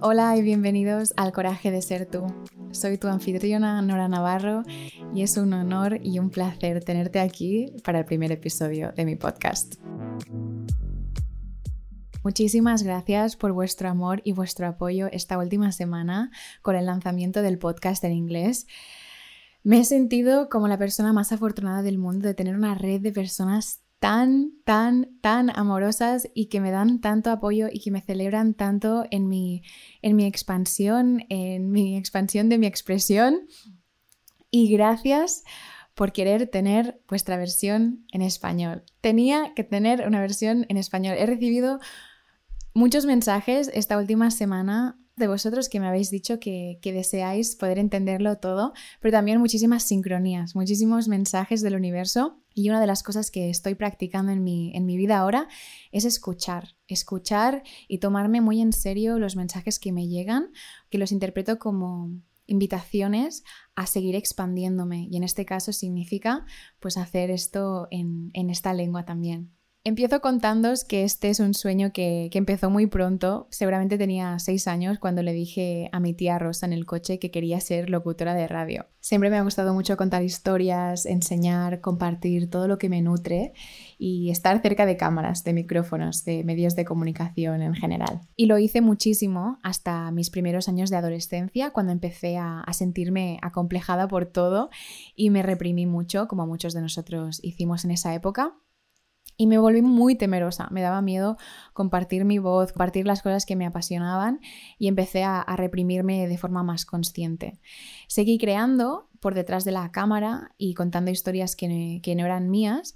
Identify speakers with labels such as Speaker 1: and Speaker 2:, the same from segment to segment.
Speaker 1: Hola y bienvenidos al Coraje de Ser Tú. Soy tu anfitriona Nora Navarro y es un honor y un placer tenerte aquí para el primer episodio de mi podcast. Muchísimas gracias por vuestro amor y vuestro apoyo esta última semana con el lanzamiento del podcast en inglés. Me he sentido como la persona más afortunada del mundo de tener una red de personas tan, tan, tan amorosas y que me dan tanto apoyo y que me celebran tanto en mi, en mi expansión, en mi expansión de mi expresión. Y gracias por querer tener vuestra versión en español. Tenía que tener una versión en español. He recibido muchos mensajes esta última semana de vosotros que me habéis dicho que, deseáis poder entenderlo todo, pero también muchísimas sincronías, muchísimos mensajes del universo. Y una de las cosas que estoy practicando en mi, en mi vida ahora es escuchar, escuchar y tomarme muy en serio los mensajes que me llegan, que los interpreto como invitaciones a seguir expandiéndome. Y en este caso significa pues hacer esto en, en esta lengua también. Empiezo contándos que este es un sueño que, empezó muy pronto. Seguramente tenía seis años cuando le dije a mi tía Rosa en el coche que quería ser locutora de radio. Siempre me ha gustado mucho contar historias, enseñar, compartir todo lo que me nutre y estar cerca de cámaras, de micrófonos, de medios de comunicación en general. Y lo hice muchísimo hasta mis primeros años de adolescencia, cuando empecé a, a sentirme acomplejada por todo y me reprimí mucho, como muchos de nosotros hicimos en esa época. Y me volví muy temerosa, me daba miedo compartir mi voz, compartir las cosas que me apasionaban y empecé a, reprimirme de forma más consciente. Seguí creando por detrás de la cámara y contando historias que, no eran mías,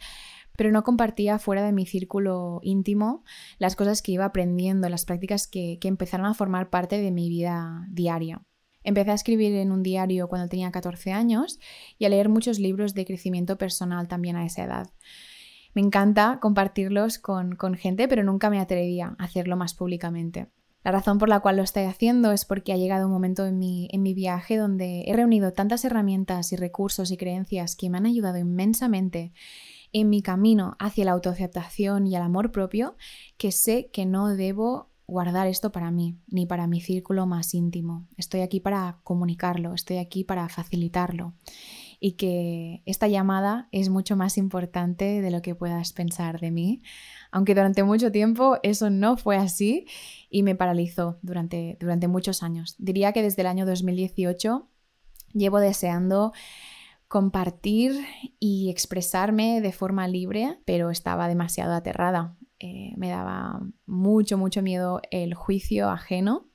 Speaker 1: pero no compartía fuera de mi círculo íntimo las cosas que iba aprendiendo, las prácticas que, que empezaron a formar parte de mi vida diaria. Empecé a escribir en un diario cuando tenía 14 años y a leer muchos libros de crecimiento personal también a esa edad. Me encanta compartirlos con, gente, pero nunca me atrevía a hacerlo más públicamente. La razón por la cual lo estoy haciendo es porque ha llegado un momento en mi, en mi viaje donde he reunido tantas herramientas y recursos y creencias que me han ayudado inmensamente en mi camino hacia la autoaceptación y el amor propio que sé que no debo guardar esto para mí, ni para mi círculo más íntimo. Estoy aquí para comunicarlo, estoy aquí para facilitarlo y que esta llamada es mucho más importante de lo que puedas pensar de mí, aunque durante mucho tiempo eso no fue así y me paralizó durante, durante muchos años. Diría que desde el año 2018 llevo deseando compartir y expresarme de forma libre, pero estaba demasiado aterrada. Eh, me daba mucho, mucho miedo el juicio ajeno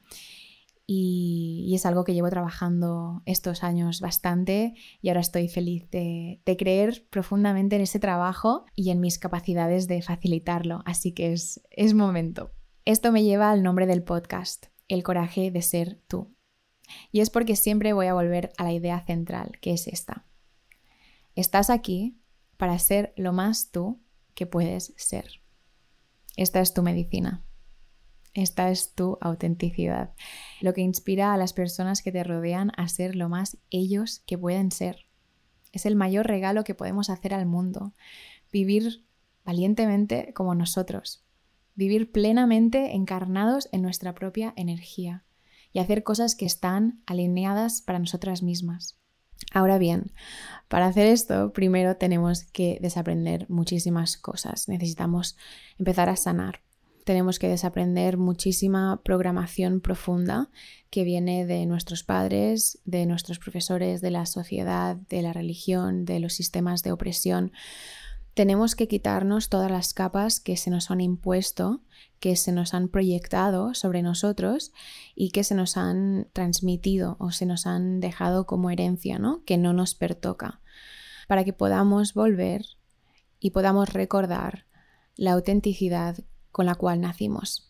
Speaker 1: y, es algo que llevo trabajando estos años bastante y ahora estoy feliz de, creer profundamente en ese trabajo y en mis capacidades de facilitarlo, así que es, es momento. Esto me lleva al nombre del podcast, El coraje de ser tú. Y es porque siempre voy a volver a la idea central, que es esta. Estás aquí para ser lo más tú que puedes ser. Esta es tu medicina. Esta es tu autenticidad, lo que inspira a las personas que te rodean a ser lo más ellos que pueden ser. Es el mayor regalo que podemos hacer al mundo, vivir valientemente como nosotros, vivir plenamente encarnados en nuestra propia energía y hacer cosas que están alineadas para nosotras mismas. Ahora bien, para hacer esto, primero tenemos que desaprender muchísimas cosas. Necesitamos empezar a sanar tenemos que desaprender muchísima programación profunda que viene de nuestros padres, de nuestros profesores, de la sociedad, de la religión, de los sistemas de opresión. Tenemos que quitarnos todas las capas que se nos han impuesto, que se nos han proyectado sobre nosotros y que se nos han transmitido o se nos han dejado como herencia, ¿no? Que no nos pertoca, para que podamos volver y podamos recordar la autenticidad con la cual nacimos.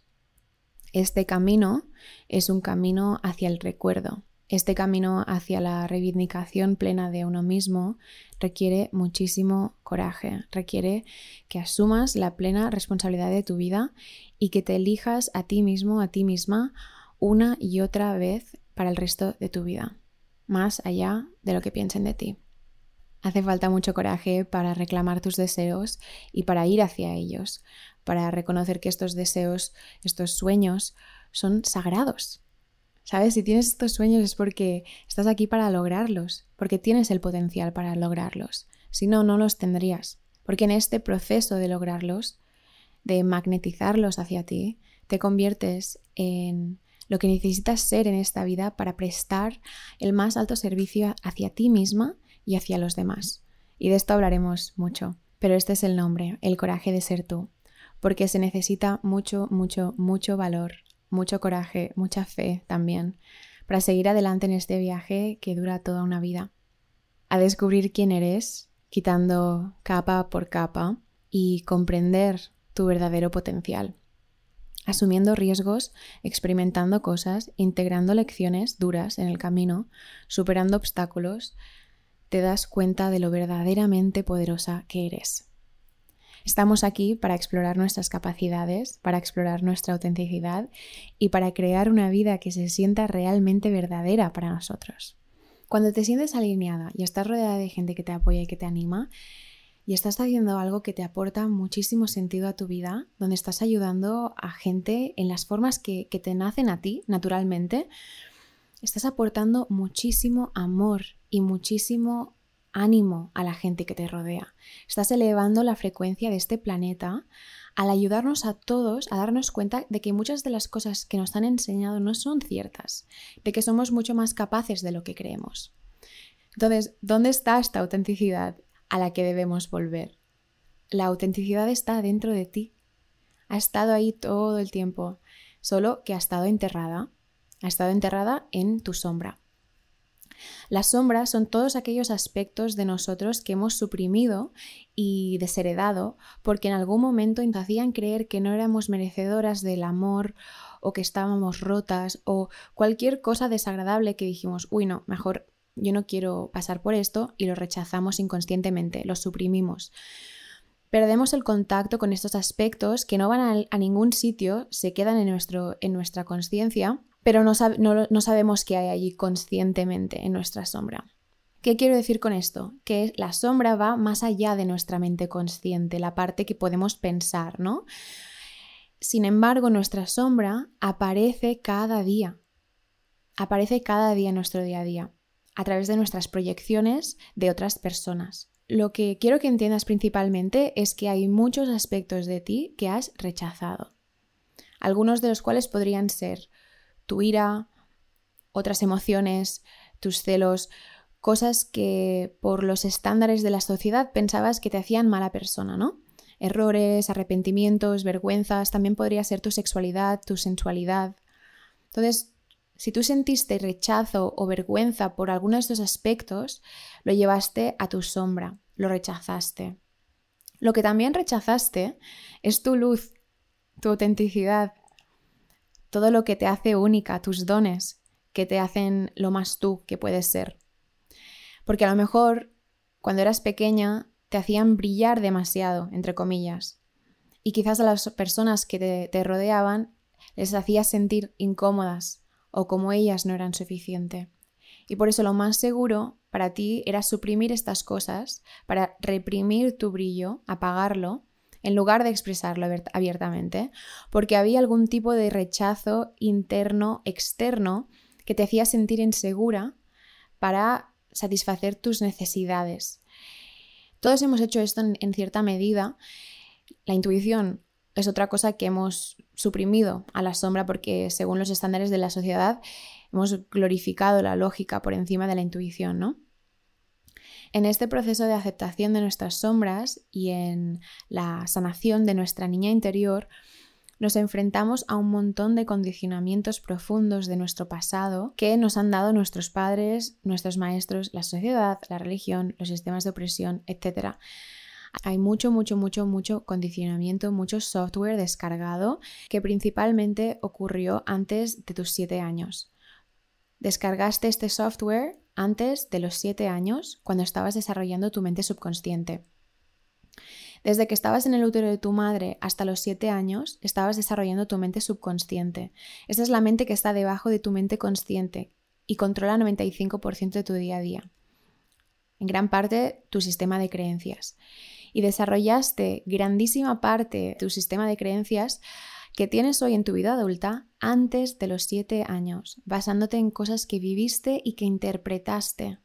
Speaker 1: Este camino es un camino hacia el recuerdo. Este camino hacia la reivindicación plena de uno mismo requiere muchísimo coraje, requiere que asumas la plena responsabilidad de tu vida y que te elijas a ti mismo, a ti misma, una y otra vez para el resto de tu vida, más allá de lo que piensen de ti. Hace falta mucho coraje para reclamar tus deseos y para ir hacia ellos, para reconocer que estos deseos, estos sueños, son sagrados. ¿Sabes? Si tienes estos sueños es porque estás aquí para lograrlos, porque tienes el potencial para lograrlos. Si no, no los tendrías. Porque en este proceso de lograrlos, de magnetizarlos hacia ti, te conviertes en lo que necesitas ser en esta vida para prestar el más alto servicio hacia ti misma y hacia los demás. Y de esto hablaremos mucho. Pero este es el nombre, el coraje de ser tú. Porque se necesita mucho, mucho, mucho valor, mucho coraje, mucha fe también, para seguir adelante en este viaje que dura toda una vida. A descubrir quién eres, quitando capa por capa y comprender tu verdadero potencial asumiendo riesgos, experimentando cosas, integrando lecciones duras en el camino, superando obstáculos, te das cuenta de lo verdaderamente poderosa que eres. Estamos aquí para explorar nuestras capacidades, para explorar nuestra autenticidad y para crear una vida que se sienta realmente verdadera para nosotros. Cuando te sientes alineada y estás rodeada de gente que te apoya y que te anima, y estás haciendo algo que te aporta muchísimo sentido a tu vida, donde estás ayudando a gente en las formas que, te nacen a ti naturalmente, estás aportando muchísimo amor y muchísimo ánimo a la gente que te rodea. Estás elevando la frecuencia de este planeta al ayudarnos a todos a darnos cuenta de que muchas de las cosas que nos han enseñado no son ciertas, de que somos mucho más capaces de lo que creemos. Entonces, ¿dónde está esta autenticidad? a la que debemos volver. La autenticidad está dentro de ti. Ha estado ahí todo el tiempo, solo que ha estado enterrada. Ha estado enterrada en tu sombra. Las sombras son todos aquellos aspectos de nosotros que hemos suprimido y desheredado porque en algún momento nos hacían creer que no éramos merecedoras del amor o que estábamos rotas o cualquier cosa desagradable que dijimos, uy no, mejor yo no quiero pasar por esto y lo rechazamos inconscientemente, lo suprimimos. Perdemos el contacto con estos aspectos que no van a, ningún sitio, se quedan en, nuestro, en nuestra conciencia, pero no, sabemos qué hay allí conscientemente en nuestra sombra. ¿Qué quiero decir con esto? Que la sombra va más allá de nuestra mente consciente, la parte que podemos pensar, ¿no? Sin embargo, nuestra sombra aparece cada día. Aparece cada día en nuestro día a día a través de nuestras proyecciones de otras personas. Lo que quiero que entiendas principalmente es que hay muchos aspectos de ti que has rechazado, algunos de los cuales podrían ser tu ira, otras emociones, tus celos, cosas que por los estándares de la sociedad pensabas que te hacían mala persona, ¿no? Errores, arrepentimientos, vergüenzas, también podría ser tu sexualidad, tu sensualidad. Entonces, si tú sentiste rechazo o vergüenza por alguno de estos aspectos, lo llevaste a tu sombra, lo rechazaste. Lo que también rechazaste es tu luz, tu autenticidad, todo lo que te hace única, tus dones, que te hacen lo más tú que puedes ser. Porque a lo mejor cuando eras pequeña te hacían brillar demasiado, entre comillas, y quizás a las personas que te, rodeaban les hacías sentir incómodas, o como ellas no eran suficiente. Y por eso lo más seguro para ti era suprimir estas cosas, para reprimir tu brillo, apagarlo, en lugar de expresarlo abiertamente, porque había algún tipo de rechazo interno, externo, que te hacía sentir insegura para satisfacer tus necesidades. Todos hemos hecho esto en, cierta medida. La intuición es otra cosa que hemos suprimido a la sombra porque según los estándares de la sociedad hemos glorificado la lógica por encima de la intuición, ¿no? En este proceso de aceptación de nuestras sombras y en la sanación de nuestra niña interior, nos enfrentamos a un montón de condicionamientos profundos de nuestro pasado que nos han dado nuestros padres, nuestros maestros, la sociedad, la religión, los sistemas de opresión, etc hay mucho, mucho, mucho, mucho condicionamiento, mucho software descargado que principalmente ocurrió antes de tus siete años. Descargaste este software antes de los siete años cuando estabas desarrollando tu mente subconsciente. Desde que estabas en el útero de tu madre hasta los siete años, estabas desarrollando tu mente subconsciente. Esta es la mente que está debajo de tu mente consciente y controla el 95% de tu día a día. En gran parte, tu sistema de creencias. y desarrollaste grandísima parte de tu sistema de creencias que tienes hoy en tu vida adulta antes de los siete años, basándote en cosas que viviste y que interpretaste,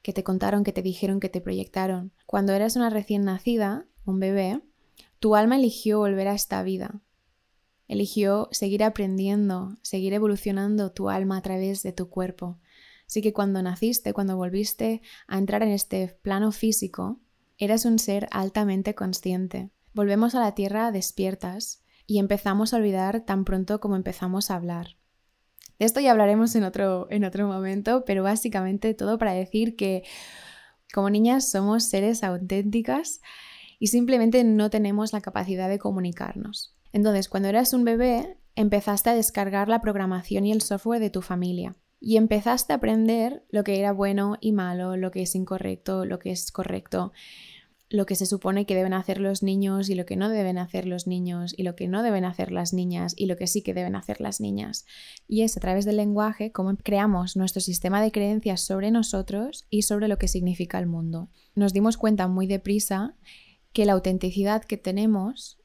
Speaker 1: que te contaron, que te dijeron, que te proyectaron. Cuando eras una recién nacida, un bebé, tu alma eligió volver a esta vida. Eligió seguir aprendiendo, seguir evolucionando tu alma a través de tu cuerpo. Así que cuando naciste, cuando volviste a entrar en este plano físico, eras un ser altamente consciente. Volvemos a la tierra despiertas y empezamos a olvidar tan pronto como empezamos a hablar. De esto ya hablaremos en otro, en otro momento, pero básicamente todo para decir que como niñas somos seres auténticas y simplemente no tenemos la capacidad de comunicarnos. Entonces, cuando eras un bebé, empezaste a descargar la programación y el software de tu familia y empezaste a aprender lo que era bueno y malo, lo que es incorrecto, lo que es correcto lo que se supone que deben hacer los niños y lo que no deben hacer los niños y lo que no deben hacer las niñas y lo que sí que deben hacer las niñas. Y es a través del lenguaje cómo creamos nuestro sistema de creencias sobre nosotros y sobre lo que significa el mundo. Nos dimos cuenta muy deprisa que la autenticidad que tenemos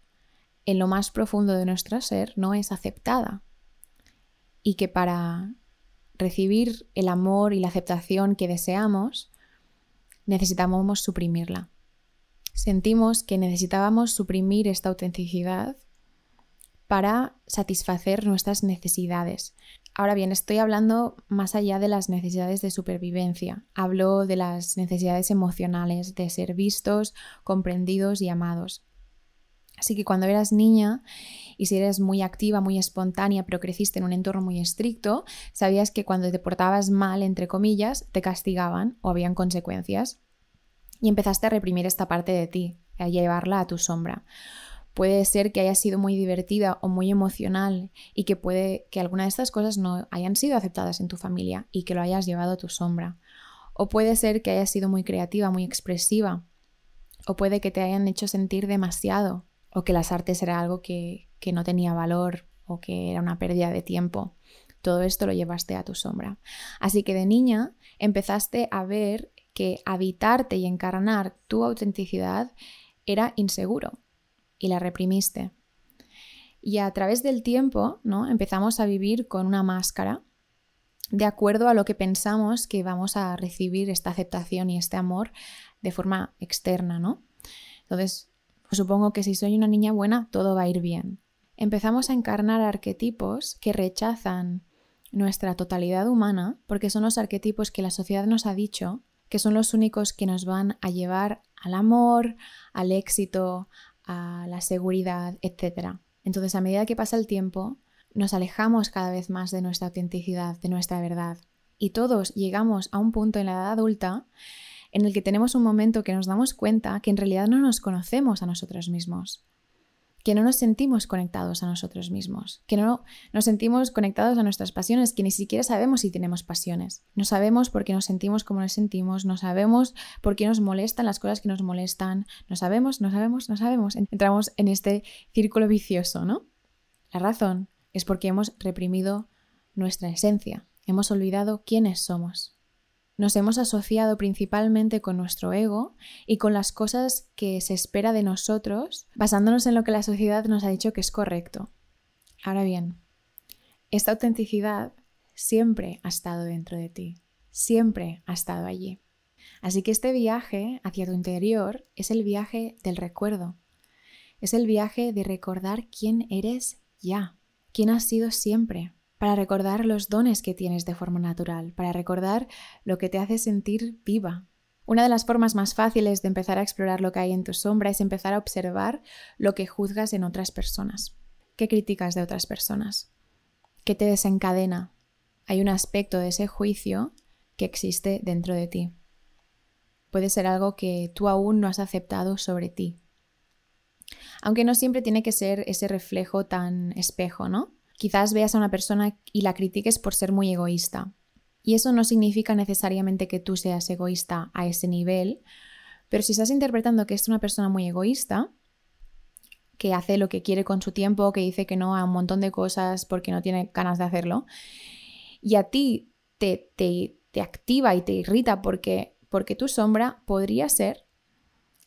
Speaker 1: en lo más profundo de nuestro ser no es aceptada y que para recibir el amor y la aceptación que deseamos necesitamos suprimirla sentimos que necesitábamos suprimir esta autenticidad para satisfacer nuestras necesidades. Ahora bien, estoy hablando más allá de las necesidades de supervivencia. Hablo de las necesidades emocionales, de ser vistos, comprendidos y amados. Así que cuando eras niña y si eres muy activa, muy espontánea, pero creciste en un entorno muy estricto, sabías que cuando te portabas mal, entre comillas, te castigaban o habían consecuencias y empezaste a reprimir esta parte de ti, a llevarla a tu sombra. Puede ser que haya sido muy divertida o muy emocional y que puede que alguna de estas cosas no hayan sido aceptadas en tu familia y que lo hayas llevado a tu sombra. O puede ser que hayas sido muy creativa, muy expresiva. O puede que te hayan hecho sentir demasiado o que las artes era algo que, que no tenía valor o que era una pérdida de tiempo. Todo esto lo llevaste a tu sombra. Así que de niña empezaste a ver que habitarte y encarnar tu autenticidad era inseguro y la reprimiste. Y a través del tiempo, ¿no? Empezamos a vivir con una máscara de acuerdo a lo que pensamos que vamos a recibir esta aceptación y este amor de forma externa, ¿no? Entonces, pues supongo que si soy una niña buena, todo va a ir bien. Empezamos a encarnar arquetipos que rechazan nuestra totalidad humana porque son los arquetipos que la sociedad nos ha dicho que son los únicos que nos van a llevar al amor, al éxito, a la seguridad, etc. Entonces, a medida que pasa el tiempo, nos alejamos cada vez más de nuestra autenticidad, de nuestra verdad. Y todos llegamos a un punto en la edad adulta en el que tenemos un momento que nos damos cuenta que en realidad no nos conocemos a nosotros mismos que no nos sentimos conectados a nosotros mismos, que no nos sentimos conectados a nuestras pasiones, que ni siquiera sabemos si tenemos pasiones. No sabemos por qué nos sentimos como nos sentimos, no sabemos por qué nos molestan las cosas que nos molestan, no sabemos, no sabemos, no sabemos. Entramos en este círculo vicioso, ¿no? La razón es porque hemos reprimido nuestra esencia, hemos olvidado quiénes somos nos hemos asociado principalmente con nuestro ego y con las cosas que se espera de nosotros, basándonos en lo que la sociedad nos ha dicho que es correcto. Ahora bien, esta autenticidad siempre ha estado dentro de ti, siempre ha estado allí. Así que este viaje hacia tu interior es el viaje del recuerdo, es el viaje de recordar quién eres ya, quién has sido siempre, para recordar los dones que tienes de forma natural, para recordar lo que te hace sentir viva. Una de las formas más fáciles de empezar a explorar lo que hay en tu sombra es empezar a observar lo que juzgas en otras personas. ¿Qué críticas de otras personas? ¿Qué te desencadena? Hay un aspecto de ese juicio que existe dentro de ti. Puede ser algo que tú aún no has aceptado sobre ti. Aunque no siempre tiene que ser ese reflejo tan espejo, ¿no? Quizás veas a una persona y la critiques por ser muy egoísta. Y eso no significa necesariamente que tú seas egoísta a ese nivel, pero si estás interpretando que es una persona muy egoísta, que hace lo que quiere con su tiempo, que dice que no a un montón de cosas porque no tiene ganas de hacerlo, y a ti te, te, te activa y te irrita porque, porque tu sombra podría ser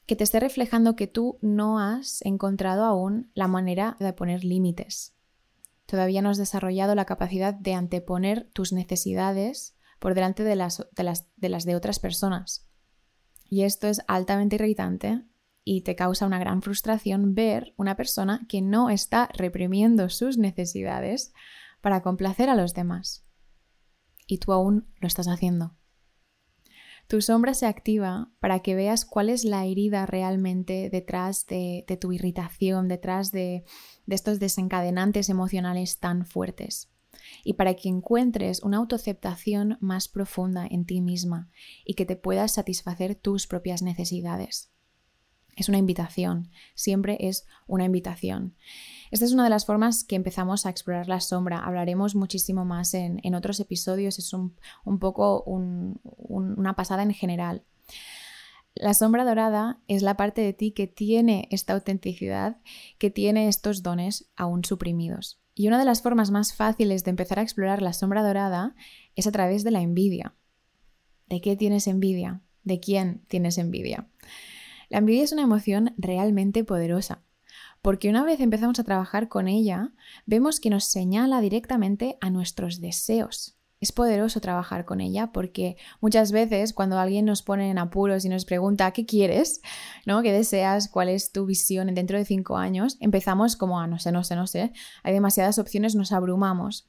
Speaker 1: que te esté reflejando que tú no has encontrado aún la manera de poner límites. Todavía no has desarrollado la capacidad de anteponer tus necesidades por delante de las de, otras personas. Y esto es altamente irritante y te causa una gran frustración ver una persona que no está reprimiendo sus necesidades para complacer a los demás. Y tú aún lo estás haciendo. Tu sombra se activa para que veas cuál es la herida realmente detrás de, tu irritación, detrás de, de estos desencadenantes emocionales tan fuertes y para que encuentres una autoaceptación más profunda en ti misma y que te puedas satisfacer tus propias necesidades. Es una invitación, siempre es una invitación. Esta es una de las formas que empezamos a explorar la sombra. Hablaremos muchísimo más en, otros episodios, es un, poco una pasada en general. La sombra dorada es la parte de ti que tiene esta autenticidad, que tiene estos dones aún suprimidos. Y una de las formas más fáciles de empezar a explorar la sombra dorada es a través de la envidia. ¿De qué tienes envidia? ¿De quién tienes envidia? La envidia es una emoción realmente poderosa, porque una vez empezamos a trabajar con ella, vemos que nos señala directamente a nuestros deseos. Es poderoso trabajar con ella porque muchas veces cuando alguien nos pone en apuros y nos pregunta ¿qué quieres? ¿no? ¿Qué deseas? ¿Cuál es tu visión dentro de cinco años? Empezamos como a no sé, no sé, no sé. Hay demasiadas opciones, nos abrumamos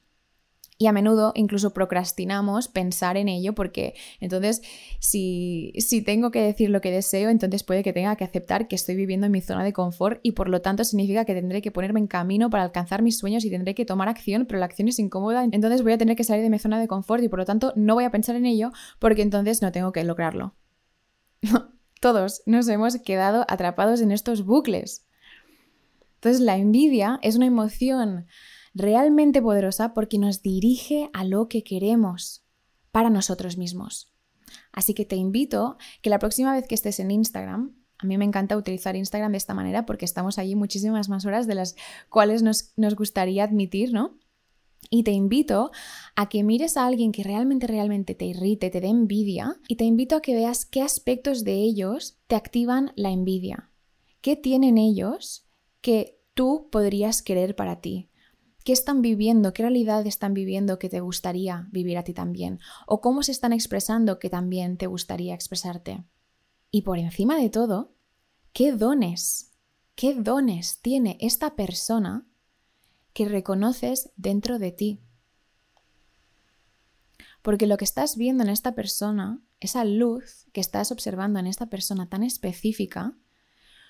Speaker 1: y a menudo incluso procrastinamos pensar en ello porque entonces si, si, tengo que decir lo que deseo, entonces puede que tenga que aceptar que estoy viviendo en mi zona de confort y por lo tanto significa que tendré que ponerme en camino para alcanzar mis sueños y tendré que tomar acción, pero la acción es incómoda, entonces voy a tener que salir de mi zona de confort y por lo tanto no voy a pensar en ello porque entonces no tengo que lograrlo. Todos nos hemos quedado atrapados en estos bucles. Entonces la envidia es una emoción realmente poderosa porque nos dirige a lo que queremos para nosotros mismos. Así que te invito que la próxima vez que estés en Instagram, a mí me encanta utilizar Instagram de esta manera porque estamos allí muchísimas más horas de las cuales nos, nos gustaría admitir, ¿no? Y te invito a que mires a alguien que realmente, realmente te irrite, te dé envidia, y te invito a que veas qué aspectos de ellos te activan la envidia. ¿Qué tienen ellos que tú podrías querer para ti? ¿Qué están viviendo? ¿Qué realidad están viviendo que te gustaría vivir a ti también? ¿O cómo se están expresando que también te gustaría expresarte? Y por encima de todo, ¿qué dones, qué dones tiene esta persona que reconoces dentro de ti? Porque lo que estás viendo en esta persona, esa luz que estás observando en esta persona tan específica,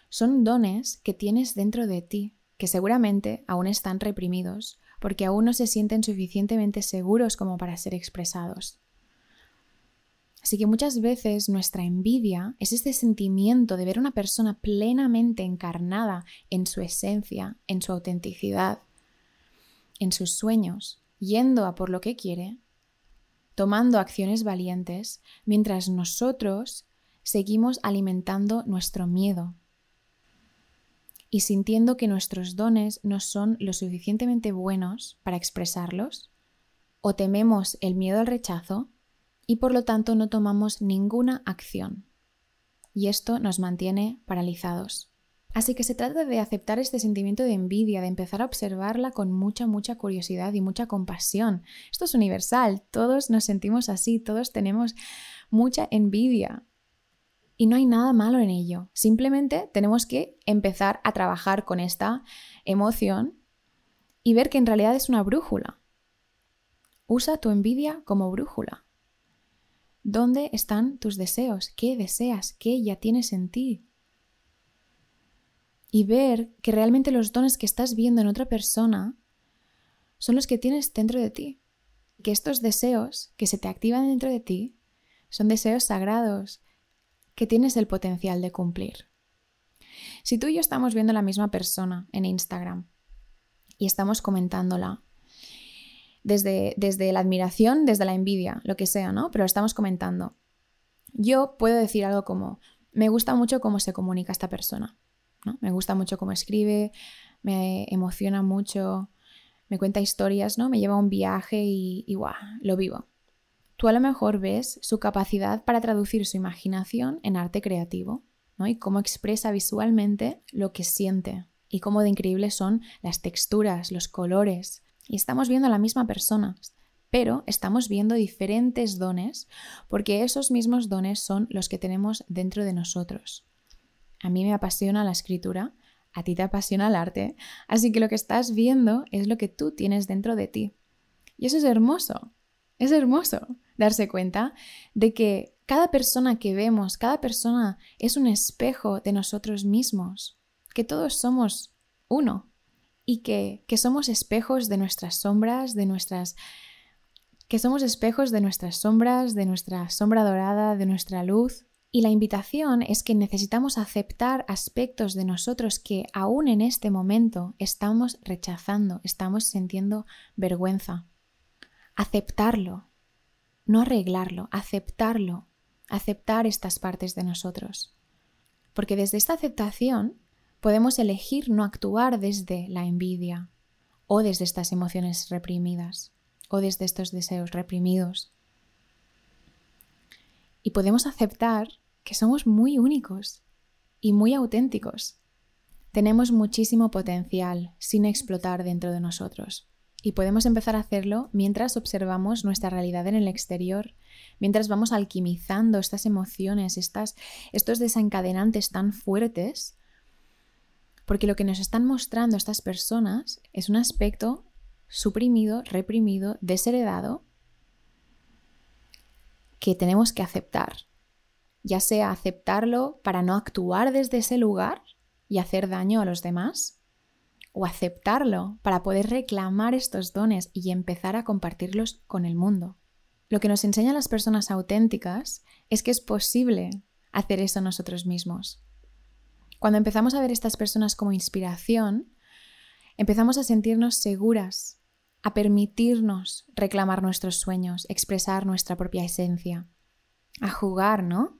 Speaker 1: son dones que tienes dentro de ti que seguramente aún están reprimidos porque aún no se sienten suficientemente seguros como para ser expresados. Así que muchas veces nuestra envidia es este sentimiento de ver a una persona plenamente encarnada en su esencia, en su autenticidad, en sus sueños, yendo a por lo que quiere, tomando acciones valientes, mientras nosotros seguimos alimentando nuestro miedo, y sintiendo que nuestros dones no son lo suficientemente buenos para expresarlos, o tememos el miedo al rechazo y por lo tanto no tomamos ninguna acción. Y esto nos mantiene paralizados. Así que se trata de aceptar este sentimiento de envidia, de empezar a observarla con mucha, mucha curiosidad y mucha compasión. Esto es universal, todos nos sentimos así, todos tenemos mucha envidia y no hay nada malo en ello. Simplemente tenemos que empezar a trabajar con esta emoción y ver que en realidad es una brújula. Usa tu envidia como brújula. ¿Dónde están tus deseos? ¿Qué deseas? ¿Qué ya tienes en ti? Y ver que realmente los dones que estás viendo en otra persona son los que tienes dentro de ti. Que estos deseos que se te activan dentro de ti son deseos sagrados, que tienes el potencial de cumplir. Si tú y yo estamos viendo la misma persona en Instagram y estamos comentándola, desde, desde la admiración, desde la envidia, lo que sea, ¿no? Pero estamos comentando. Yo puedo decir algo como, me gusta mucho cómo se comunica esta persona, ¿no? Me gusta mucho cómo escribe, me emociona mucho, me cuenta historias, ¿no? Me lleva a un viaje y, y guau, lo vivo tú a lo mejor ves su capacidad para traducir su imaginación en arte creativo. ¿no? y cómo expresa visualmente lo que siente y cómo de increíbles son las texturas, los colores. Y estamos viendo a la misma persona, pero estamos viendo diferentes dones porque esos mismos dones son los que tenemos dentro de nosotros. A mí me apasiona la escritura, a ti te apasiona el arte, así que lo que estás viendo es lo que tú tienes dentro de ti. Y eso es hermoso, es hermoso darse cuenta de que cada persona que vemos, cada persona es un espejo de nosotros mismos, que todos somos uno y que, que somos espejos de nuestras sombras, de nuestras que somos espejos de nuestras sombras, de nuestra sombra dorada, de nuestra luz. Y la invitación es que necesitamos aceptar aspectos de nosotros que aún en este momento estamos rechazando, estamos sintiendo vergüenza. Aceptarlo, no arreglarlo, aceptarlo, aceptar estas partes de nosotros. Porque desde esta aceptación podemos elegir no actuar desde la envidia o desde estas emociones reprimidas o desde estos deseos reprimidos. Y podemos aceptar que somos muy únicos y muy auténticos. Tenemos muchísimo potencial sin explotar dentro de nosotros. Y podemos empezar a hacerlo mientras observamos nuestra realidad en el exterior, mientras vamos alquimizando estas emociones, estas, estos desencadenantes tan fuertes, porque lo que nos están mostrando estas personas es un aspecto suprimido, reprimido, desheredado, que tenemos que aceptar. Ya sea aceptarlo para no actuar desde ese lugar y hacer daño a los demás, o aceptarlo para poder reclamar estos dones y empezar a compartirlos con el mundo. Lo que nos enseñan las personas auténticas es que es posible hacer eso nosotros mismos. Cuando empezamos a ver estas personas como inspiración, empezamos a sentirnos seguras a permitirnos reclamar nuestros sueños, expresar nuestra propia esencia, a jugar, ¿no?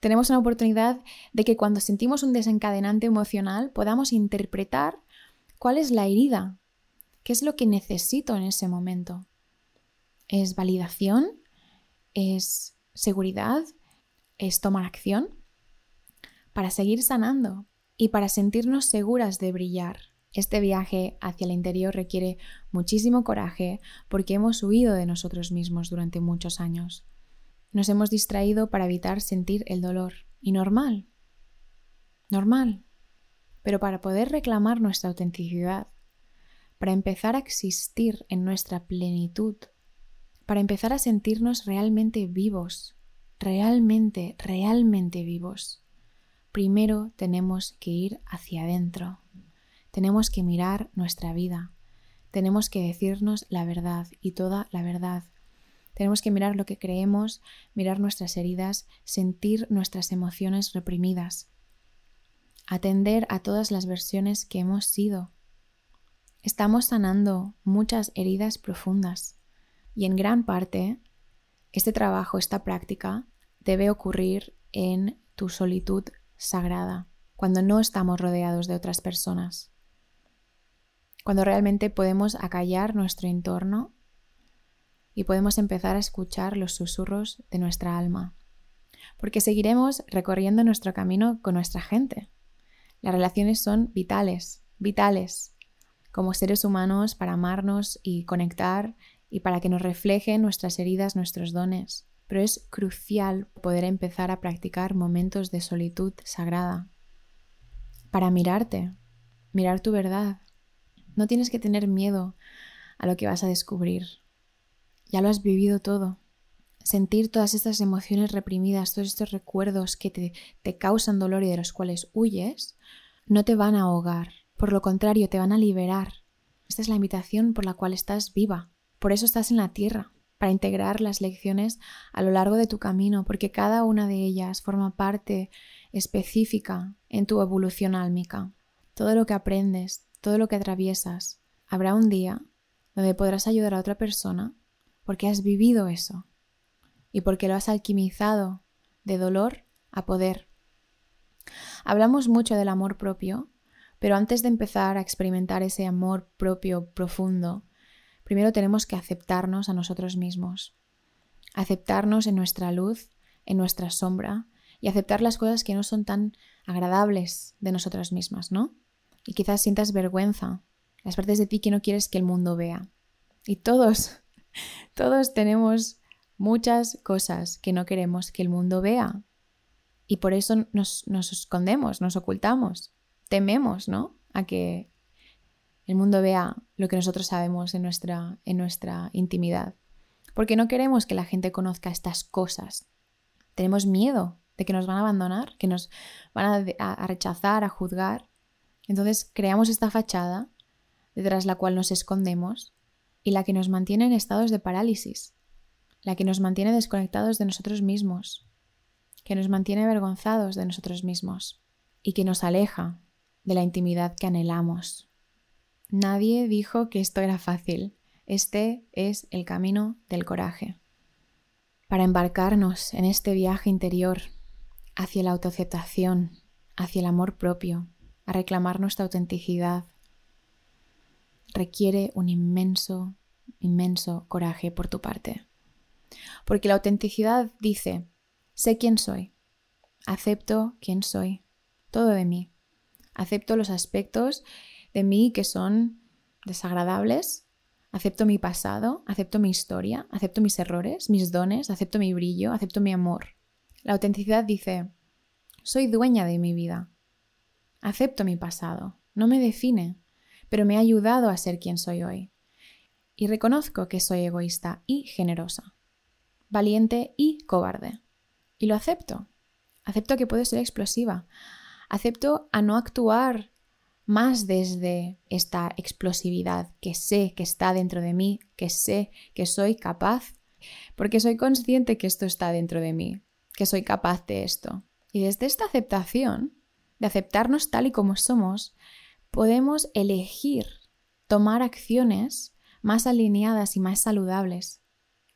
Speaker 1: Tenemos una oportunidad de que cuando sentimos un desencadenante emocional podamos interpretar cuál es la herida, qué es lo que necesito en ese momento. ¿Es validación? ¿Es seguridad? ¿Es tomar acción? Para seguir sanando y para sentirnos seguras de brillar. Este viaje hacia el interior requiere muchísimo coraje porque hemos huido de nosotros mismos durante muchos años. Nos hemos distraído para evitar sentir el dolor. Y normal. Normal. Pero para poder reclamar nuestra autenticidad, para empezar a existir en nuestra plenitud, para empezar a sentirnos realmente vivos, realmente, realmente vivos, primero tenemos que ir hacia adentro. Tenemos que mirar nuestra vida. Tenemos que decirnos la verdad y toda la verdad. Tenemos que mirar lo que creemos, mirar nuestras heridas, sentir nuestras emociones reprimidas. Atender a todas las versiones que hemos sido. Estamos sanando muchas heridas profundas y en gran parte este trabajo, esta práctica, debe ocurrir en tu solitud sagrada, cuando no estamos rodeados de otras personas cuando realmente podemos acallar nuestro entorno y podemos empezar a escuchar los susurros de nuestra alma. Porque seguiremos recorriendo nuestro camino con nuestra gente. Las relaciones son vitales, vitales, como seres humanos para amarnos y conectar y para que nos reflejen nuestras heridas, nuestros dones. Pero es crucial poder empezar a practicar momentos de solitud sagrada. Para mirarte, mirar tu verdad, no tienes que tener miedo a lo que vas a descubrir. Ya lo has vivido todo. Sentir todas estas emociones reprimidas, todos estos recuerdos que te, te causan dolor y de los cuales huyes, no te van a ahogar. Por lo contrario, te van a liberar. Esta es la invitación por la cual estás viva. Por eso estás en la tierra, para integrar las lecciones a lo largo de tu camino, porque cada una de ellas forma parte específica en tu evolución álmica. Todo lo que aprendes, todo lo que atraviesas, habrá un día donde podrás ayudar a otra persona porque has vivido eso y porque lo has alquimizado de dolor a poder. Hablamos mucho del amor propio, pero antes de empezar a experimentar ese amor propio profundo, primero tenemos que aceptarnos a nosotros mismos, aceptarnos en nuestra luz, en nuestra sombra y aceptar las cosas que no son tan agradables de nosotras mismas, ¿no? Y quizás sientas vergüenza, las partes de ti que no quieres que el mundo vea. Y todos, todos tenemos muchas cosas que no queremos que el mundo vea. Y por eso nos, nos escondemos, nos ocultamos, tememos, ¿no? A que el mundo vea lo que nosotros sabemos en nuestra, en nuestra intimidad. Porque no queremos que la gente conozca estas cosas. Tenemos miedo de que nos van a abandonar, que nos van a, rechazar, a juzgar. Entonces creamos esta fachada detrás la cual nos escondemos y la que nos mantiene en estados de parálisis, la que nos mantiene desconectados de nosotros mismos, que nos mantiene avergonzados de nosotros mismos y que nos aleja de la intimidad que anhelamos. Nadie dijo que esto era fácil. Este es el camino del coraje. Para embarcarnos en este viaje interior hacia la autoaceptación, hacia el amor propio, a reclamar nuestra autenticidad, requiere un inmenso, inmenso coraje por tu parte. Porque la autenticidad dice, sé quién soy, acepto quién soy, todo de mí, acepto los aspectos de mí que son desagradables, acepto mi pasado, acepto mi historia, acepto mis errores, mis dones, acepto mi brillo, acepto mi amor. La autenticidad dice, soy dueña de mi vida, acepto mi pasado, no me define, pero me ha ayudado a ser quien soy hoy. Y reconozco que soy egoísta y generosa, valiente y cobarde. Y lo acepto. Acepto que puedo ser explosiva. Acepto a no actuar más desde esta explosividad que sé que está dentro de mí, que sé que soy capaz, porque soy consciente que esto está dentro de mí, que soy capaz de esto. Y desde esta aceptación, de aceptarnos tal y como somos, podemos elegir tomar acciones más alineadas y más saludables.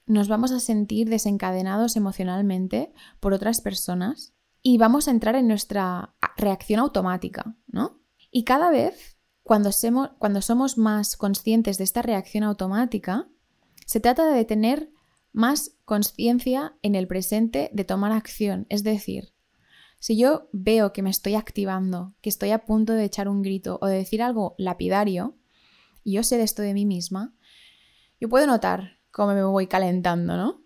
Speaker 1: Nos vamos a sentir desencadenados emocionalmente por otras personas y vamos a entrar en nuestra reacción automática, ¿no? Y cada vez, cuando, cuando somos más conscientes de esta reacción automática, se trata de tener más conciencia en el presente de tomar acción. Es decir, si yo veo que me estoy activando, que estoy a punto de echar un grito o de decir algo lapidario, y yo sé de esto de mí misma, yo puedo notar cómo me voy calentando, ¿no?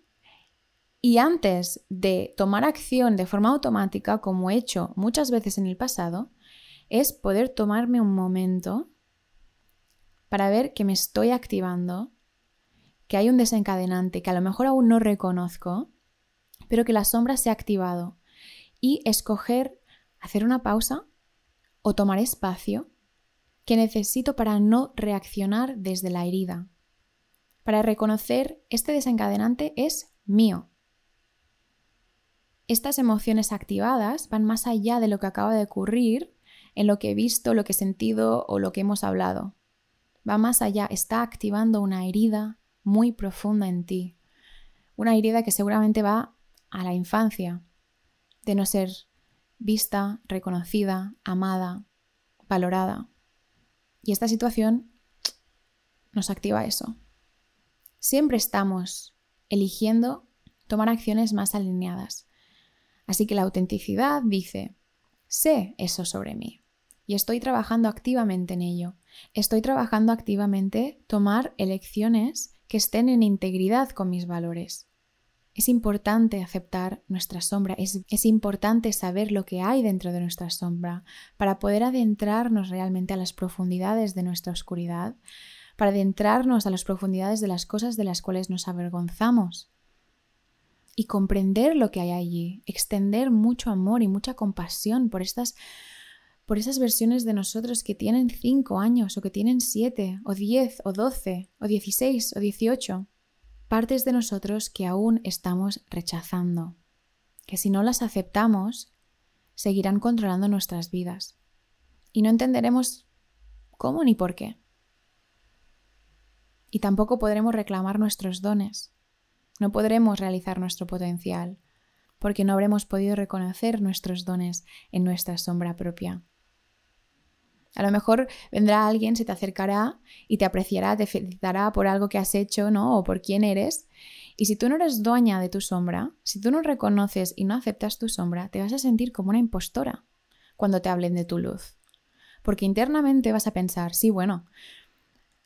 Speaker 1: Y antes de tomar acción de forma automática, como he hecho muchas veces en el pasado, es poder tomarme un momento para ver que me estoy activando, que hay un desencadenante que a lo mejor aún no reconozco, pero que la sombra se ha activado y escoger hacer una pausa o tomar espacio que necesito para no reaccionar desde la herida, para reconocer este desencadenante es mío. Estas emociones activadas van más allá de lo que acaba de ocurrir en lo que he visto, lo que he sentido o lo que hemos hablado. Va más allá, está activando una herida muy profunda en ti. Una herida que seguramente va a la infancia, de no ser vista, reconocida, amada, valorada. Y esta situación nos activa eso. Siempre estamos eligiendo tomar acciones más alineadas. Así que la autenticidad dice, Sé eso sobre mí y estoy trabajando activamente en ello. Estoy trabajando activamente tomar elecciones que estén en integridad con mis valores. Es importante aceptar nuestra sombra, es, es, importante saber lo que hay dentro de nuestra sombra para poder adentrarnos realmente a las profundidades de nuestra oscuridad, para adentrarnos a las profundidades de las cosas de las cuales nos avergonzamos y comprender lo que hay allí, extender mucho amor y mucha compasión por estas por esas versiones de nosotros que tienen 5 años o que tienen 7 o 10 o 12 o 16 o 18. Partes de nosotros que aún estamos rechazando, que si no las aceptamos, seguirán controlando nuestras vidas. Y no entenderemos cómo ni por qué. Y tampoco podremos reclamar nuestros dones, no podremos realizar nuestro potencial, porque no habremos podido reconocer nuestros dones en nuestra sombra propia. A lo mejor vendrá alguien, se te acercará y te apreciará, te felicitará por algo que has hecho, ¿no? O por quién eres. Y si tú no eres dueña de tu sombra, si tú no reconoces y no aceptas tu sombra, te vas a sentir como una impostora cuando te hablen de tu luz. Porque internamente vas a pensar, sí, bueno,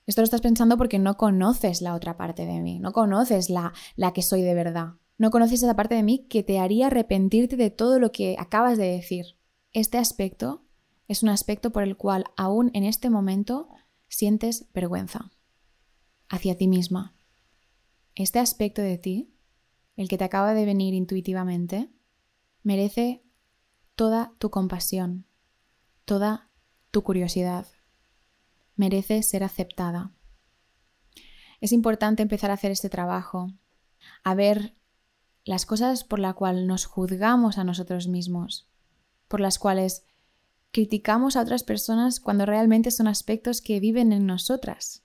Speaker 1: esto lo estás pensando porque no conoces la otra parte de mí, no conoces la, la que soy de verdad, no conoces esa parte de mí que te haría arrepentirte de todo lo que acabas de decir. Este aspecto es un aspecto por el cual aún en este momento sientes vergüenza hacia ti misma. Este aspecto de ti, el que te acaba de venir intuitivamente, merece toda tu compasión, toda tu curiosidad. Merece ser aceptada. Es importante empezar a hacer este trabajo, a ver las cosas por las cuales nos juzgamos a nosotros mismos, por las cuales criticamos a otras personas cuando realmente son aspectos que viven en nosotras.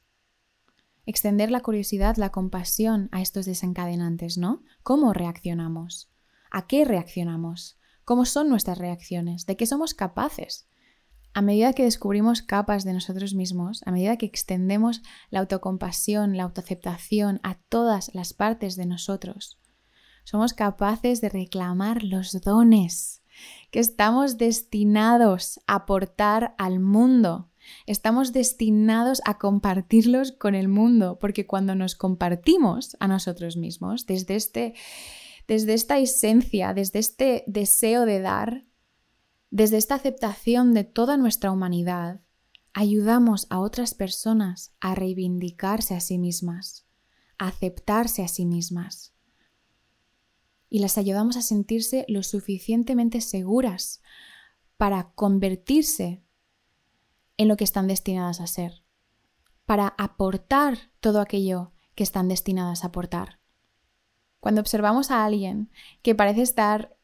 Speaker 1: Extender la curiosidad, la compasión a estos desencadenantes, ¿no? ¿Cómo reaccionamos? ¿A qué reaccionamos? ¿Cómo son nuestras reacciones? ¿De qué somos capaces? A medida que descubrimos capas de nosotros mismos, a medida que extendemos la autocompasión, la autoaceptación a todas las partes de nosotros, somos capaces de reclamar los dones que estamos destinados a aportar al mundo. Estamos destinados a compartirlos con el mundo, porque cuando nos compartimos a nosotros mismos, desde, este, desde esta esencia, desde este deseo de dar, desde esta aceptación de toda nuestra humanidad, ayudamos a otras personas a reivindicarse a sí mismas, a aceptarse a sí mismas y las ayudamos a sentirse lo suficientemente seguras para convertirse en lo que están destinadas a ser, para aportar todo aquello que están destinadas a aportar. Cuando observamos a alguien que parece estar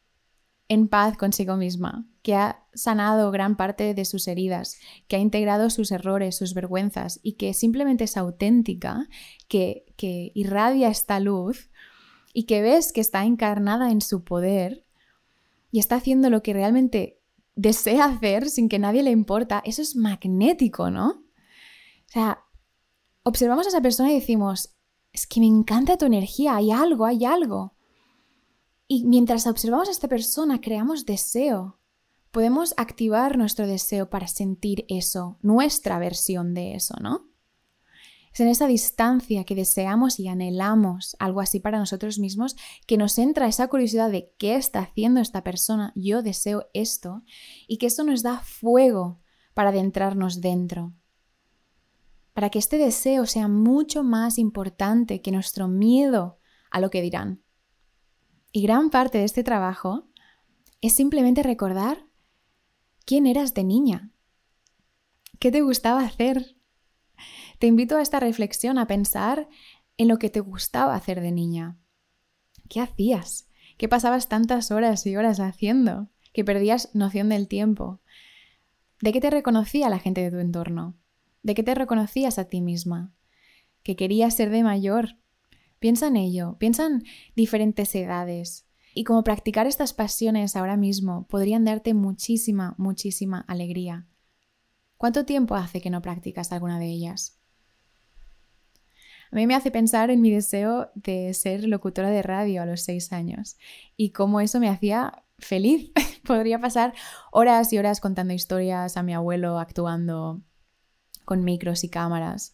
Speaker 1: en paz consigo misma, que ha sanado gran parte de sus heridas, que ha integrado sus errores, sus vergüenzas y que simplemente es auténtica, que, que irradia esta luz, y que ves que está encarnada en su poder y está haciendo lo que realmente desea hacer sin que nadie le importa, eso es magnético, ¿no? O sea, observamos a esa persona y decimos, es que me encanta tu energía, hay algo, hay algo. Y mientras observamos a esta persona, creamos deseo. Podemos activar nuestro deseo para sentir eso, nuestra versión de eso, ¿no? Es en esa distancia que deseamos y anhelamos algo así para nosotros mismos que nos entra esa curiosidad de qué está haciendo esta persona, yo deseo esto, y que eso nos da fuego para adentrarnos dentro. Para que este deseo sea mucho más importante que nuestro miedo a lo que dirán. Y gran parte de este trabajo es simplemente recordar quién eras de niña, qué te gustaba hacer, te invito a esta reflexión, a pensar en lo que te gustaba hacer de niña. ¿Qué hacías? ¿Qué pasabas tantas horas y horas haciendo? Que perdías noción del tiempo. ¿De qué te reconocía la gente de tu entorno? ¿De qué te reconocías a ti misma? ¿Que querías ser de mayor? Piensa en ello, piensa en diferentes edades. Y como practicar estas pasiones ahora mismo podrían darte muchísima, muchísima alegría. ¿Cuánto tiempo hace que no practicas alguna de ellas? A mí me hace pensar en mi deseo de ser locutora de radio a los seis años y cómo eso me hacía feliz. Podría pasar horas y horas contando historias a mi abuelo, actuando con micros y cámaras.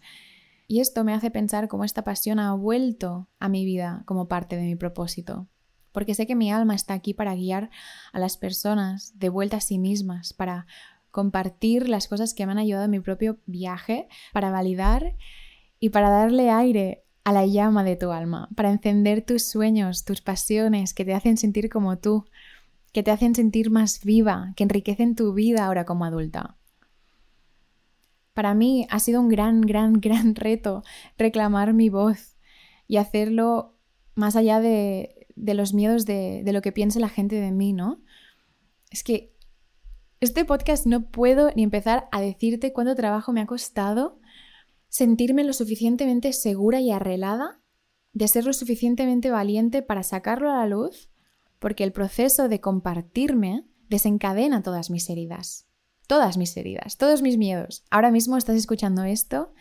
Speaker 1: Y esto me hace pensar cómo esta pasión ha vuelto a mi vida como parte de mi propósito. Porque sé que mi alma está aquí para guiar a las personas de vuelta a sí mismas, para compartir las cosas que me han ayudado en mi propio viaje, para validar y para darle aire a la llama de tu alma, para encender tus sueños, tus pasiones que te hacen sentir como tú, que te hacen sentir más viva, que enriquecen tu vida ahora como adulta. Para mí ha sido un gran, gran, gran reto reclamar mi voz y hacerlo más allá de, los miedos de, de lo que piense la gente de mí, ¿no? Es que este podcast no puedo ni empezar a decirte cuánto trabajo me ha costado sentirme lo suficientemente segura y arreglada, de ser lo suficientemente valiente para sacarlo a la luz, porque el proceso de compartirme desencadena todas mis heridas. todas mis heridas, todos mis miedos. Ahora mismo estás escuchando esto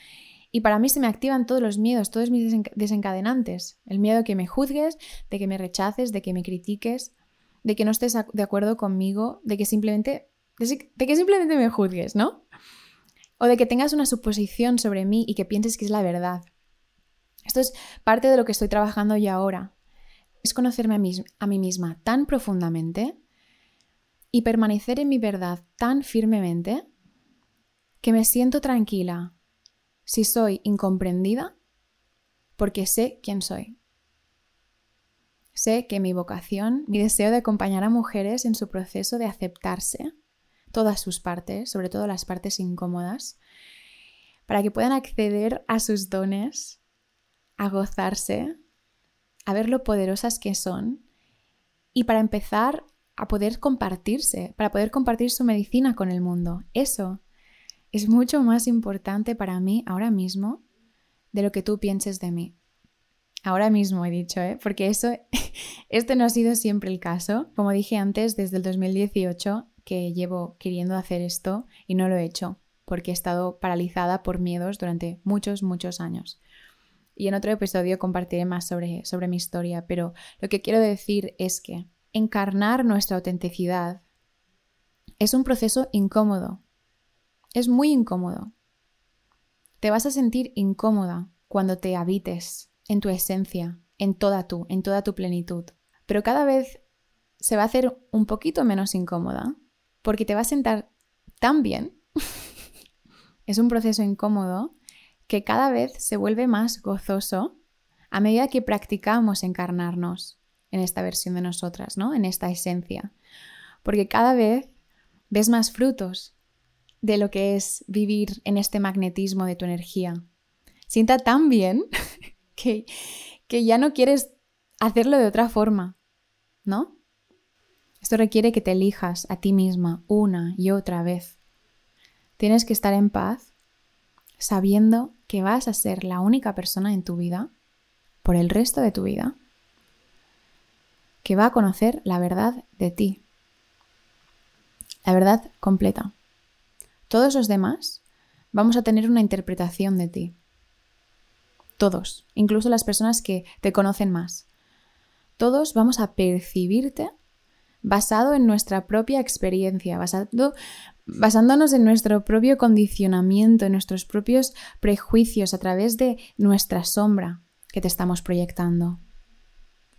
Speaker 1: y para mí se me activan todos los miedos, todos mis desencadenantes. El miedo que me juzgues, de que me rechaces, de que me critiques, de que no estés de acuerdo conmigo, de que simplemente, de que simplemente me juzgues, ¿no? O de que tengas una suposición sobre mí y que pienses que es la verdad. Esto es parte de lo que estoy trabajando yo ahora. Es conocerme a mí, a mí misma tan profundamente y permanecer en mi verdad tan firmemente que me siento tranquila si soy incomprendida porque sé quién soy. Sé que mi vocación, mi deseo de acompañar a mujeres en su proceso de aceptarse, todas sus partes, sobre todo las partes incómodas, para que puedan acceder a sus dones, a gozarse, a ver lo poderosas que son y para empezar a poder compartirse, para poder compartir su medicina con el mundo. Eso es mucho más importante para mí ahora mismo de lo que tú pienses de mí. Ahora mismo he dicho, ¿eh? porque eso, este no ha sido siempre el caso. Como dije antes, desde el 2018 que llevo queriendo hacer esto y no lo he hecho, porque he estado paralizada por miedos durante muchos, muchos años. Y en otro episodio compartiré más sobre, sobre mi historia, pero lo que quiero decir es que encarnar nuestra autenticidad es un proceso incómodo, es muy incómodo. Te vas a sentir incómoda cuando te habites en tu esencia, en toda tú, en toda tu plenitud. Pero cada vez se va a hacer un poquito menos incómoda porque te va a sentar tan bien. es un proceso incómodo que cada vez se vuelve más gozoso a medida que practicamos encarnarnos en esta versión de nosotras, ¿no? En esta esencia. Porque cada vez ves más frutos de lo que es vivir en este magnetismo de tu energía. Sienta tan bien que, que ya no quieres hacerlo de otra forma, ¿no? Esto requiere que te elijas a ti misma una y otra vez. Tienes que estar en paz sabiendo que vas a ser la única persona en tu vida, por el resto de tu vida, que va a conocer la verdad de ti. La verdad completa. Todos los demás vamos a tener una interpretación de ti. Todos, incluso las personas que te conocen más. Todos vamos a percibirte basado en nuestra propia experiencia, basándonos en nuestro propio condicionamiento, en nuestros propios prejuicios a través de nuestra sombra que te estamos proyectando,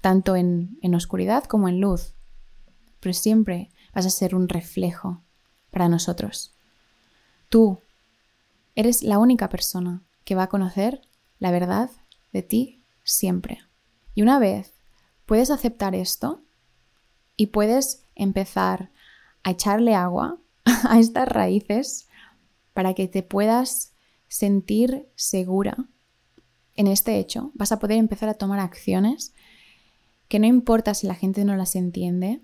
Speaker 1: tanto en oscuridad como en luz. Pero siempre vas a ser un reflejo para nosotros. Tú eres la única persona que va a conocer la verdad de ti siempre. Y una vez puedes aceptar esto y puedes empezar a echarle agua a estas raíces para que te puedas sentir segura en este hecho, vas a poder empezar a tomar acciones que no importa si la gente no las entiende,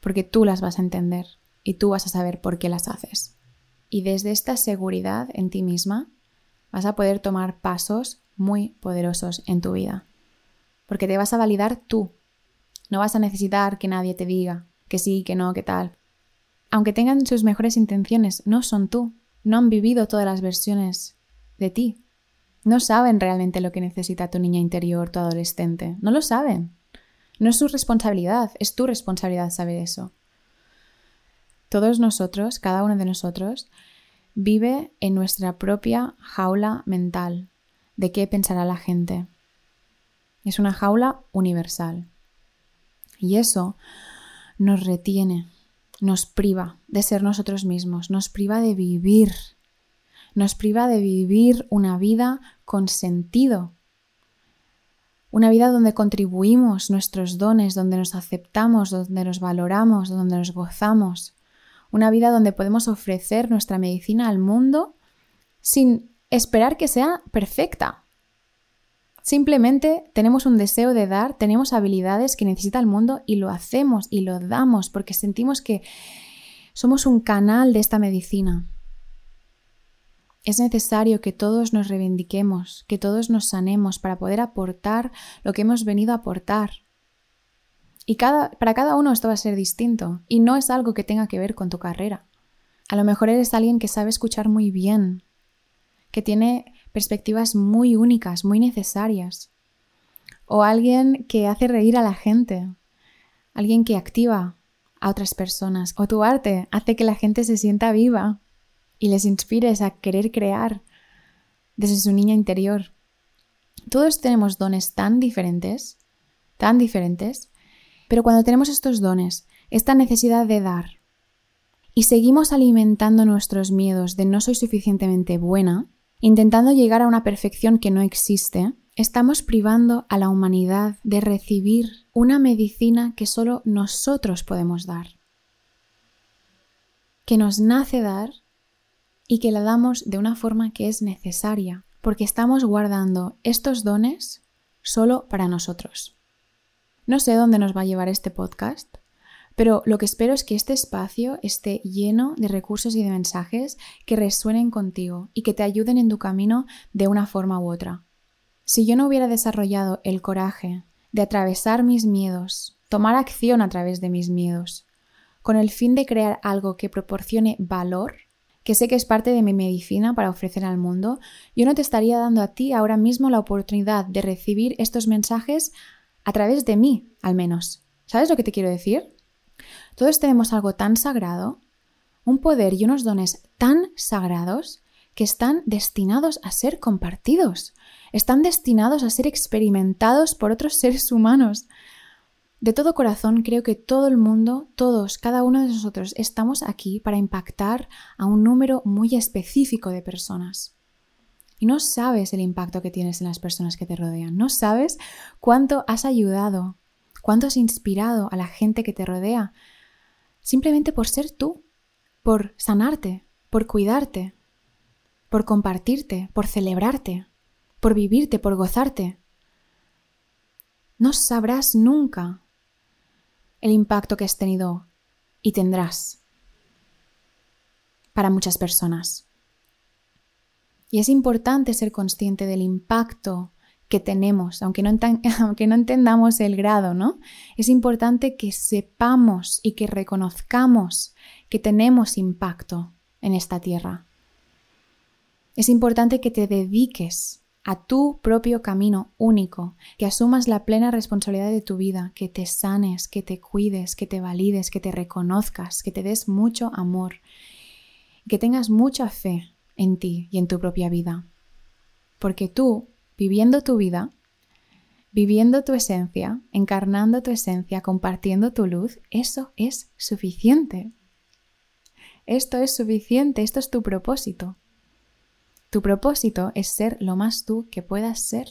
Speaker 1: porque tú las vas a entender y tú vas a saber por qué las haces. Y desde esta seguridad en ti misma vas a poder tomar pasos muy poderosos en tu vida. Porque te vas a validar tú. No vas a necesitar que nadie te diga que sí, que no, que tal. Aunque tengan sus mejores intenciones, no son tú. No han vivido todas las versiones de ti. No saben realmente lo que necesita tu niña interior, tu adolescente. No lo saben. No es su responsabilidad, es tu responsabilidad saber eso. Todos nosotros, cada uno de nosotros, vive en nuestra propia jaula mental de qué pensará la gente. Es una jaula universal. Y eso nos retiene, nos priva de ser nosotros mismos, nos priva de vivir, nos priva de vivir una vida con sentido, una vida donde contribuimos nuestros dones, donde nos aceptamos, donde nos valoramos, donde nos gozamos, una vida donde podemos ofrecer nuestra medicina al mundo sin esperar que sea perfecta. Simplemente tenemos un deseo de dar, tenemos habilidades que necesita el mundo y lo hacemos y lo damos porque sentimos que somos un canal de esta medicina. Es necesario que todos nos reivindiquemos, que todos nos sanemos para poder aportar lo que hemos venido a aportar. Y cada, para cada uno esto va a ser distinto y no es algo que tenga que ver con tu carrera. A lo mejor eres alguien que sabe escuchar muy bien, que tiene perspectivas muy únicas, muy necesarias. O alguien que hace reír a la gente, alguien que activa a otras personas. O tu arte hace que la gente se sienta viva y les inspires a querer crear desde su niña interior. Todos tenemos dones tan diferentes, tan diferentes, pero cuando tenemos estos dones, esta necesidad de dar, y seguimos alimentando nuestros miedos de no soy suficientemente buena, intentando llegar a una perfección que no existe, estamos privando a la humanidad de recibir una medicina que solo nosotros podemos dar, que nos nace dar y que la damos de una forma que es necesaria, porque estamos guardando estos dones solo para nosotros. No sé dónde nos va a llevar este podcast, pero lo que espero es que este espacio esté lleno de recursos y de mensajes que resuenen contigo y que te ayuden en tu camino de una forma u otra. Si yo no hubiera desarrollado el coraje de atravesar mis miedos, tomar acción a través de mis miedos, con el fin de crear algo que proporcione valor, que sé que es parte de mi medicina para ofrecer al mundo, yo no te estaría dando a ti ahora mismo la oportunidad de recibir estos mensajes a través de mí, al menos. ¿Sabes lo que te quiero decir? Todos tenemos algo tan sagrado, un poder y unos dones tan sagrados que están destinados a ser compartidos, están destinados a ser experimentados por otros seres humanos. De todo corazón creo que todo el mundo, todos, cada uno de nosotros estamos aquí para impactar a un número muy específico de personas. Y no sabes el impacto que tienes en las personas que te rodean, no sabes cuánto has ayudado, cuánto has inspirado a la gente que te rodea, simplemente por ser tú, por sanarte, por cuidarte, por compartirte, por celebrarte, por vivirte, por gozarte. No sabrás nunca el impacto que has tenido y tendrás para muchas personas. Y es importante ser consciente del impacto que tenemos, aunque no, aunque no entendamos el grado, ¿no? Es importante que sepamos y que reconozcamos que tenemos impacto en esta tierra. Es importante que te dediques a tu propio camino único, que asumas la plena responsabilidad de tu vida, que te sanes, que te cuides, que te valides, que te reconozcas, que te des mucho amor, que tengas mucha fe en ti y en tu propia vida. Porque tú viviendo tu vida, viviendo tu esencia, encarnando tu esencia, compartiendo tu luz, eso es suficiente. Esto es suficiente, esto es tu propósito. Tu propósito es ser lo más tú que puedas ser,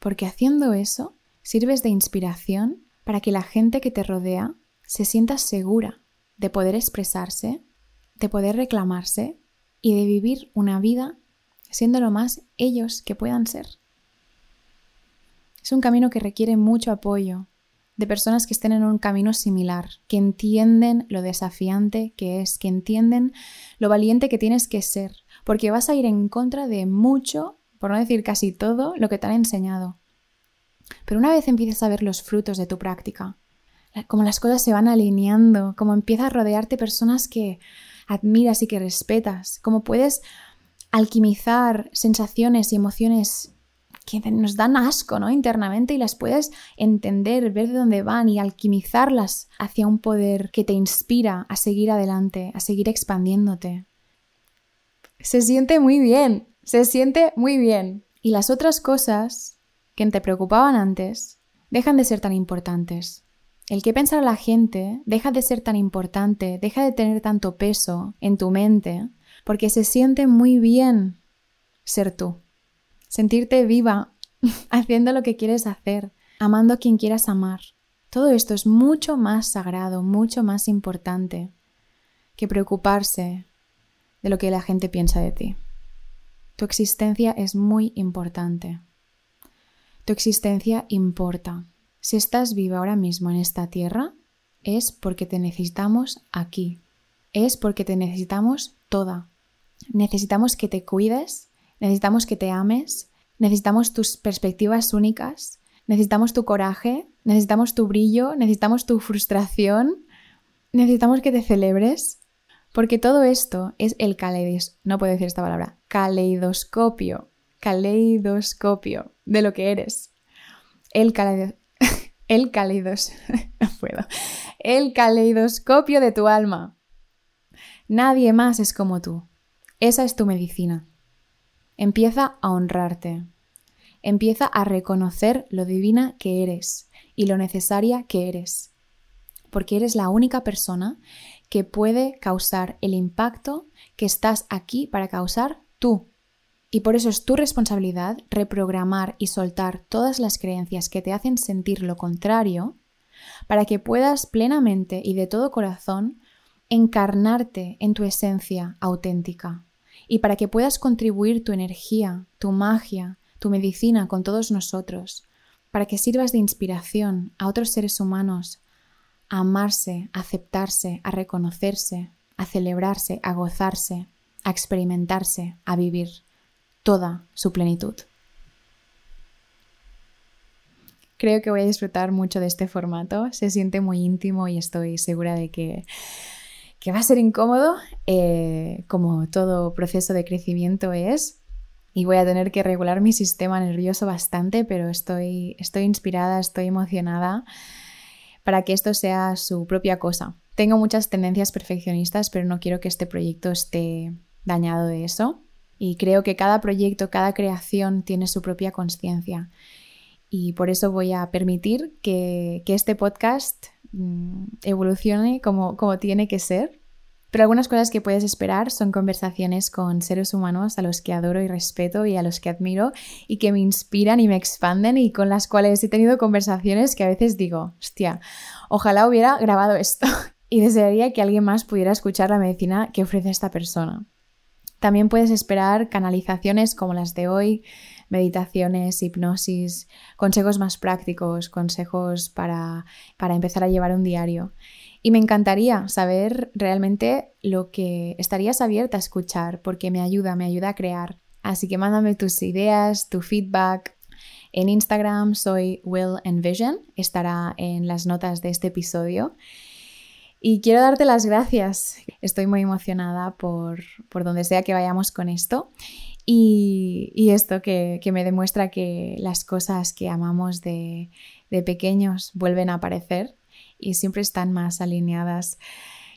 Speaker 1: porque haciendo eso sirves de inspiración para que la gente que te rodea se sienta segura de poder expresarse, de poder reclamarse y de vivir una vida siendo lo más ellos que puedan ser. Es un camino que requiere mucho apoyo de personas que estén en un camino similar, que entienden lo desafiante que es, que entienden lo valiente que tienes que ser, porque vas a ir en contra de mucho, por no decir casi todo, lo que te han enseñado. Pero una vez empieces a ver los frutos de tu práctica, como las cosas se van alineando, como empiezas a rodearte personas que admiras y que respetas, como puedes alquimizar sensaciones y emociones que nos dan asco, ¿no? Internamente y las puedes entender, ver de dónde van y alquimizarlas hacia un poder que te inspira a seguir adelante, a seguir expandiéndote. Se siente muy bien, se siente muy bien. Y las otras cosas que te preocupaban antes dejan de ser tan importantes. El que pensar la gente deja de ser tan importante, deja de tener tanto peso en tu mente, porque se siente muy bien ser tú sentirte viva haciendo lo que quieres hacer, amando a quien quieras amar. Todo esto es mucho más sagrado, mucho más importante que preocuparse de lo que la gente piensa de ti. Tu existencia es muy importante. Tu existencia importa. Si estás viva ahora mismo en esta tierra, es porque te necesitamos aquí. Es porque te necesitamos toda. Necesitamos que te cuides necesitamos que te ames, necesitamos tus perspectivas únicas, necesitamos tu coraje, necesitamos tu brillo, necesitamos tu frustración, necesitamos que te celebres, Porque todo esto es el caleidoscopio, no puedo decir esta palabra, caleidoscopio, caleidoscopio de lo que eres. El. El caleidos... no puedo. El caleidoscopio de tu alma. Nadie más es como tú. Esa es tu medicina. Empieza a honrarte. Empieza a reconocer lo divina que eres y lo necesaria que eres. Porque eres la única persona que puede causar el impacto que estás aquí para causar tú. Y por eso es tu responsabilidad reprogramar y soltar todas las creencias que te hacen sentir lo contrario para que puedas plenamente y de todo corazón encarnarte en tu esencia auténtica y para que puedas contribuir tu energía, tu magia, tu medicina con todos nosotros, para que sirvas de inspiración a otros seres humanos a amarse, a aceptarse, a reconocerse, a celebrarse, a gozarse, a experimentarse, a vivir toda su plenitud. Creo que voy a disfrutar mucho de este formato, se siente muy íntimo y estoy segura de que, que va a ser incómodo, eh, como todo proceso de crecimiento es, y voy a tener que regular mi sistema nervioso bastante, pero estoy, estoy inspirada, estoy emocionada para que esto sea su propia cosa. Tengo muchas tendencias perfeccionistas, pero no quiero que este proyecto esté dañado de eso. Y creo que cada proyecto, cada creación tiene su propia conciencia. Y por eso voy a permitir que, este podcast mm, evolucione como, como tiene que ser pero algunas cosas que puedes esperar son conversaciones con seres humanos a los que adoro y respeto y a los que admiro y que me inspiran y me expanden y con las cuales he tenido conversaciones que a veces digo, hostia, ojalá hubiera grabado esto y desearía que alguien más pudiera escuchar la medicina que ofrece esta persona. También puedes esperar canalizaciones como las de hoy, meditaciones, hipnosis, consejos más prácticos, consejos para, para empezar a llevar un diario. Y me encantaría saber realmente lo que estarías abierta a escuchar, porque me ayuda, me ayuda a crear. Así que mándame tus ideas, tu feedback. En Instagram soy Will Envision, estará en las notas de este episodio. Y quiero darte las gracias. Estoy muy emocionada por, por donde sea que vayamos con esto. Y, esto que, me demuestra que las cosas que amamos de, pequeños vuelven a aparecer y siempre están más alineadas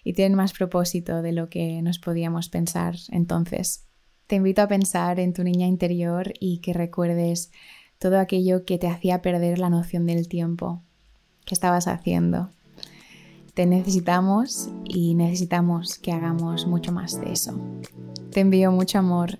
Speaker 1: y tienen más propósito de lo que nos podíamos pensar entonces. Te invito a pensar en tu niña interior y que recuerdes todo aquello que te hacía perder la noción del tiempo que estabas haciendo. Te necesitamos y necesitamos que hagamos mucho más de eso. Te envío mucho amor